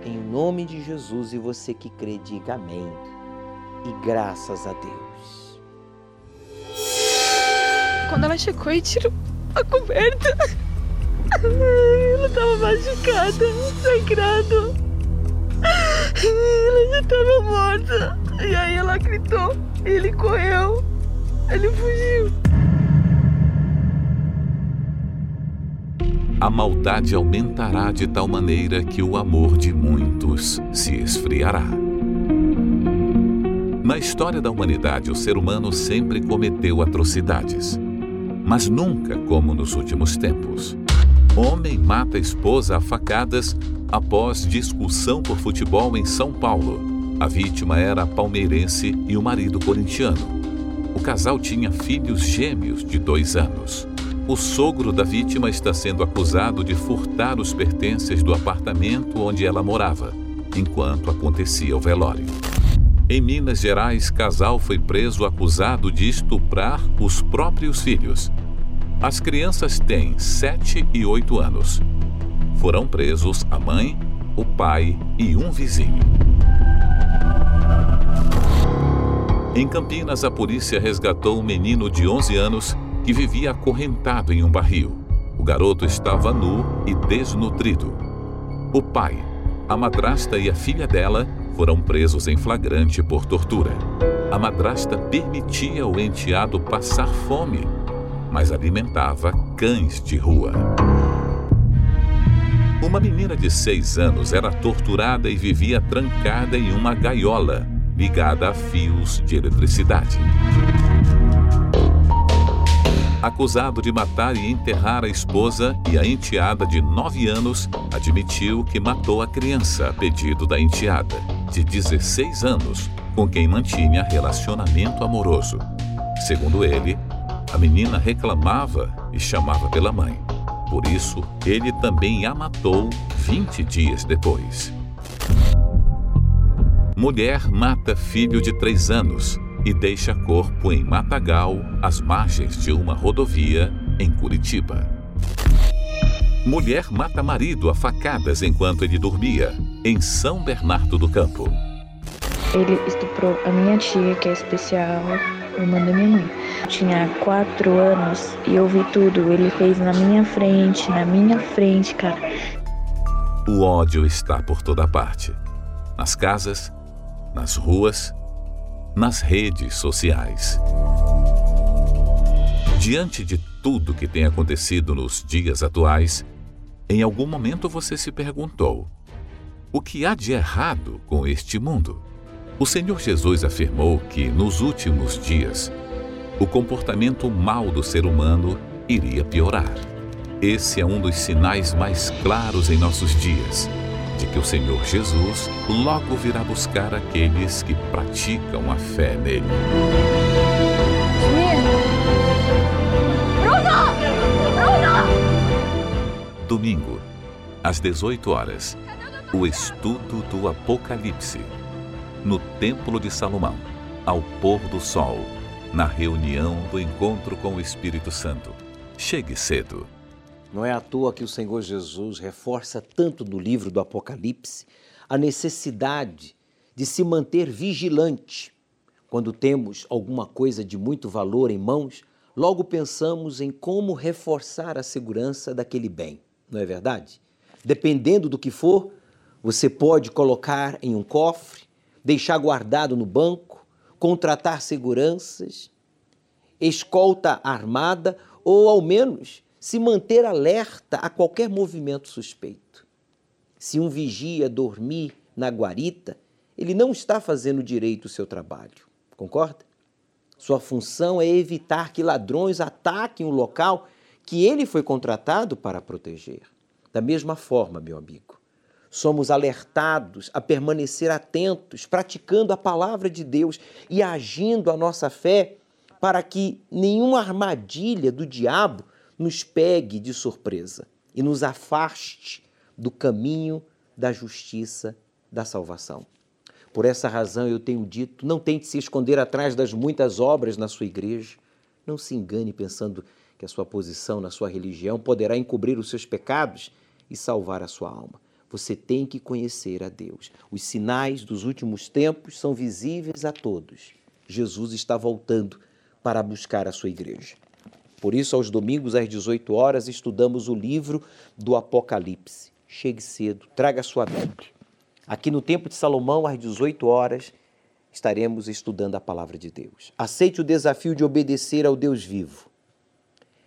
Em nome de Jesus e você que crê, diga amém. E graças a Deus. Quando ela chegou e tirou a coberta, ela estava machucada, sangrando. Ela já estava morta. E aí ela gritou, ele correu, ele fugiu. a maldade aumentará de tal maneira que o amor de muitos se esfriará. Na história da humanidade, o ser humano sempre cometeu atrocidades, mas nunca como nos últimos tempos. Homem mata esposa a facadas após discussão por futebol em São Paulo. A vítima era palmeirense e o marido corintiano. O casal tinha filhos gêmeos de dois anos. O sogro da vítima está sendo acusado de furtar os pertences do apartamento onde ela morava, enquanto acontecia o velório. Em Minas Gerais, casal foi preso acusado de estuprar os próprios filhos. As crianças têm 7 e 8 anos. Foram presos a mãe, o pai e um vizinho. Em Campinas, a polícia resgatou um menino de 11 anos que vivia acorrentado em um barril. O garoto estava nu e desnutrido. O pai, a madrasta e a filha dela foram presos em flagrante por tortura. A madrasta permitia o enteado passar fome, mas alimentava cães de rua. Uma menina de seis anos era torturada e vivia trancada em uma gaiola ligada a fios de eletricidade acusado de matar e enterrar a esposa e a enteada de 9 anos, admitiu que matou a criança a pedido da enteada, de 16 anos, com quem mantinha relacionamento amoroso. Segundo ele, a menina reclamava e chamava pela mãe. Por isso, ele também a matou 20 dias depois. Mulher mata filho de 3 anos e deixa corpo em Matagal, às margens de uma rodovia em Curitiba. Mulher mata marido a facadas enquanto ele dormia, em São Bernardo do Campo. Ele estuprou a minha tia, que é especial, irmã da minha mãe. Eu tinha quatro anos e eu vi tudo. Ele fez na minha frente, na minha frente, cara. O ódio está por toda parte. Nas casas, nas ruas, nas redes sociais. Diante de tudo que tem acontecido nos dias atuais, em algum momento você se perguntou: o que há de errado com este mundo? O Senhor Jesus afirmou que, nos últimos dias, o comportamento mal do ser humano iria piorar. Esse é um dos sinais mais claros em nossos dias de que o Senhor Jesus logo virá buscar aqueles que praticam a fé nele. Domingo, às 18 horas, o estudo do Apocalipse. No Templo de Salomão, ao pôr do sol, na reunião do encontro com o Espírito Santo. Chegue cedo. Não é à toa que o Senhor Jesus reforça tanto no livro do Apocalipse a necessidade de se manter vigilante. Quando temos alguma coisa de muito valor em mãos, logo pensamos em como reforçar a segurança daquele bem não é verdade? Dependendo do que for, você pode colocar em um cofre, deixar guardado no banco, contratar seguranças, escolta armada ou, ao menos, se manter alerta a qualquer movimento suspeito. Se um vigia dormir na guarita, ele não está fazendo direito o seu trabalho, concorda? Sua função é evitar que ladrões ataquem o local que ele foi contratado para proteger. Da mesma forma, meu amigo, somos alertados a permanecer atentos, praticando a palavra de Deus e agindo a nossa fé para que nenhuma armadilha do diabo nos pegue de surpresa e nos afaste do caminho da justiça, da salvação. Por essa razão eu tenho dito: não tente se esconder atrás das muitas obras na sua igreja. Não se engane pensando que a sua posição na sua religião poderá encobrir os seus pecados e salvar a sua alma. Você tem que conhecer a Deus. Os sinais dos últimos tempos são visíveis a todos. Jesus está voltando para buscar a sua igreja. Por isso, aos domingos às 18 horas, estudamos o livro do Apocalipse. Chegue cedo, traga sua Bíblia. Aqui no Templo de Salomão, às 18 horas, estaremos estudando a palavra de Deus. Aceite o desafio de obedecer ao Deus vivo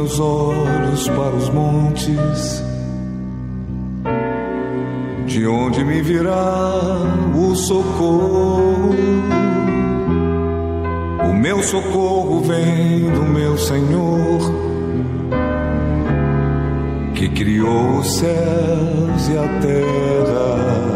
Meus olhos para os montes, de onde me virá o socorro. O meu socorro vem do meu Senhor, que criou os céus e a terra.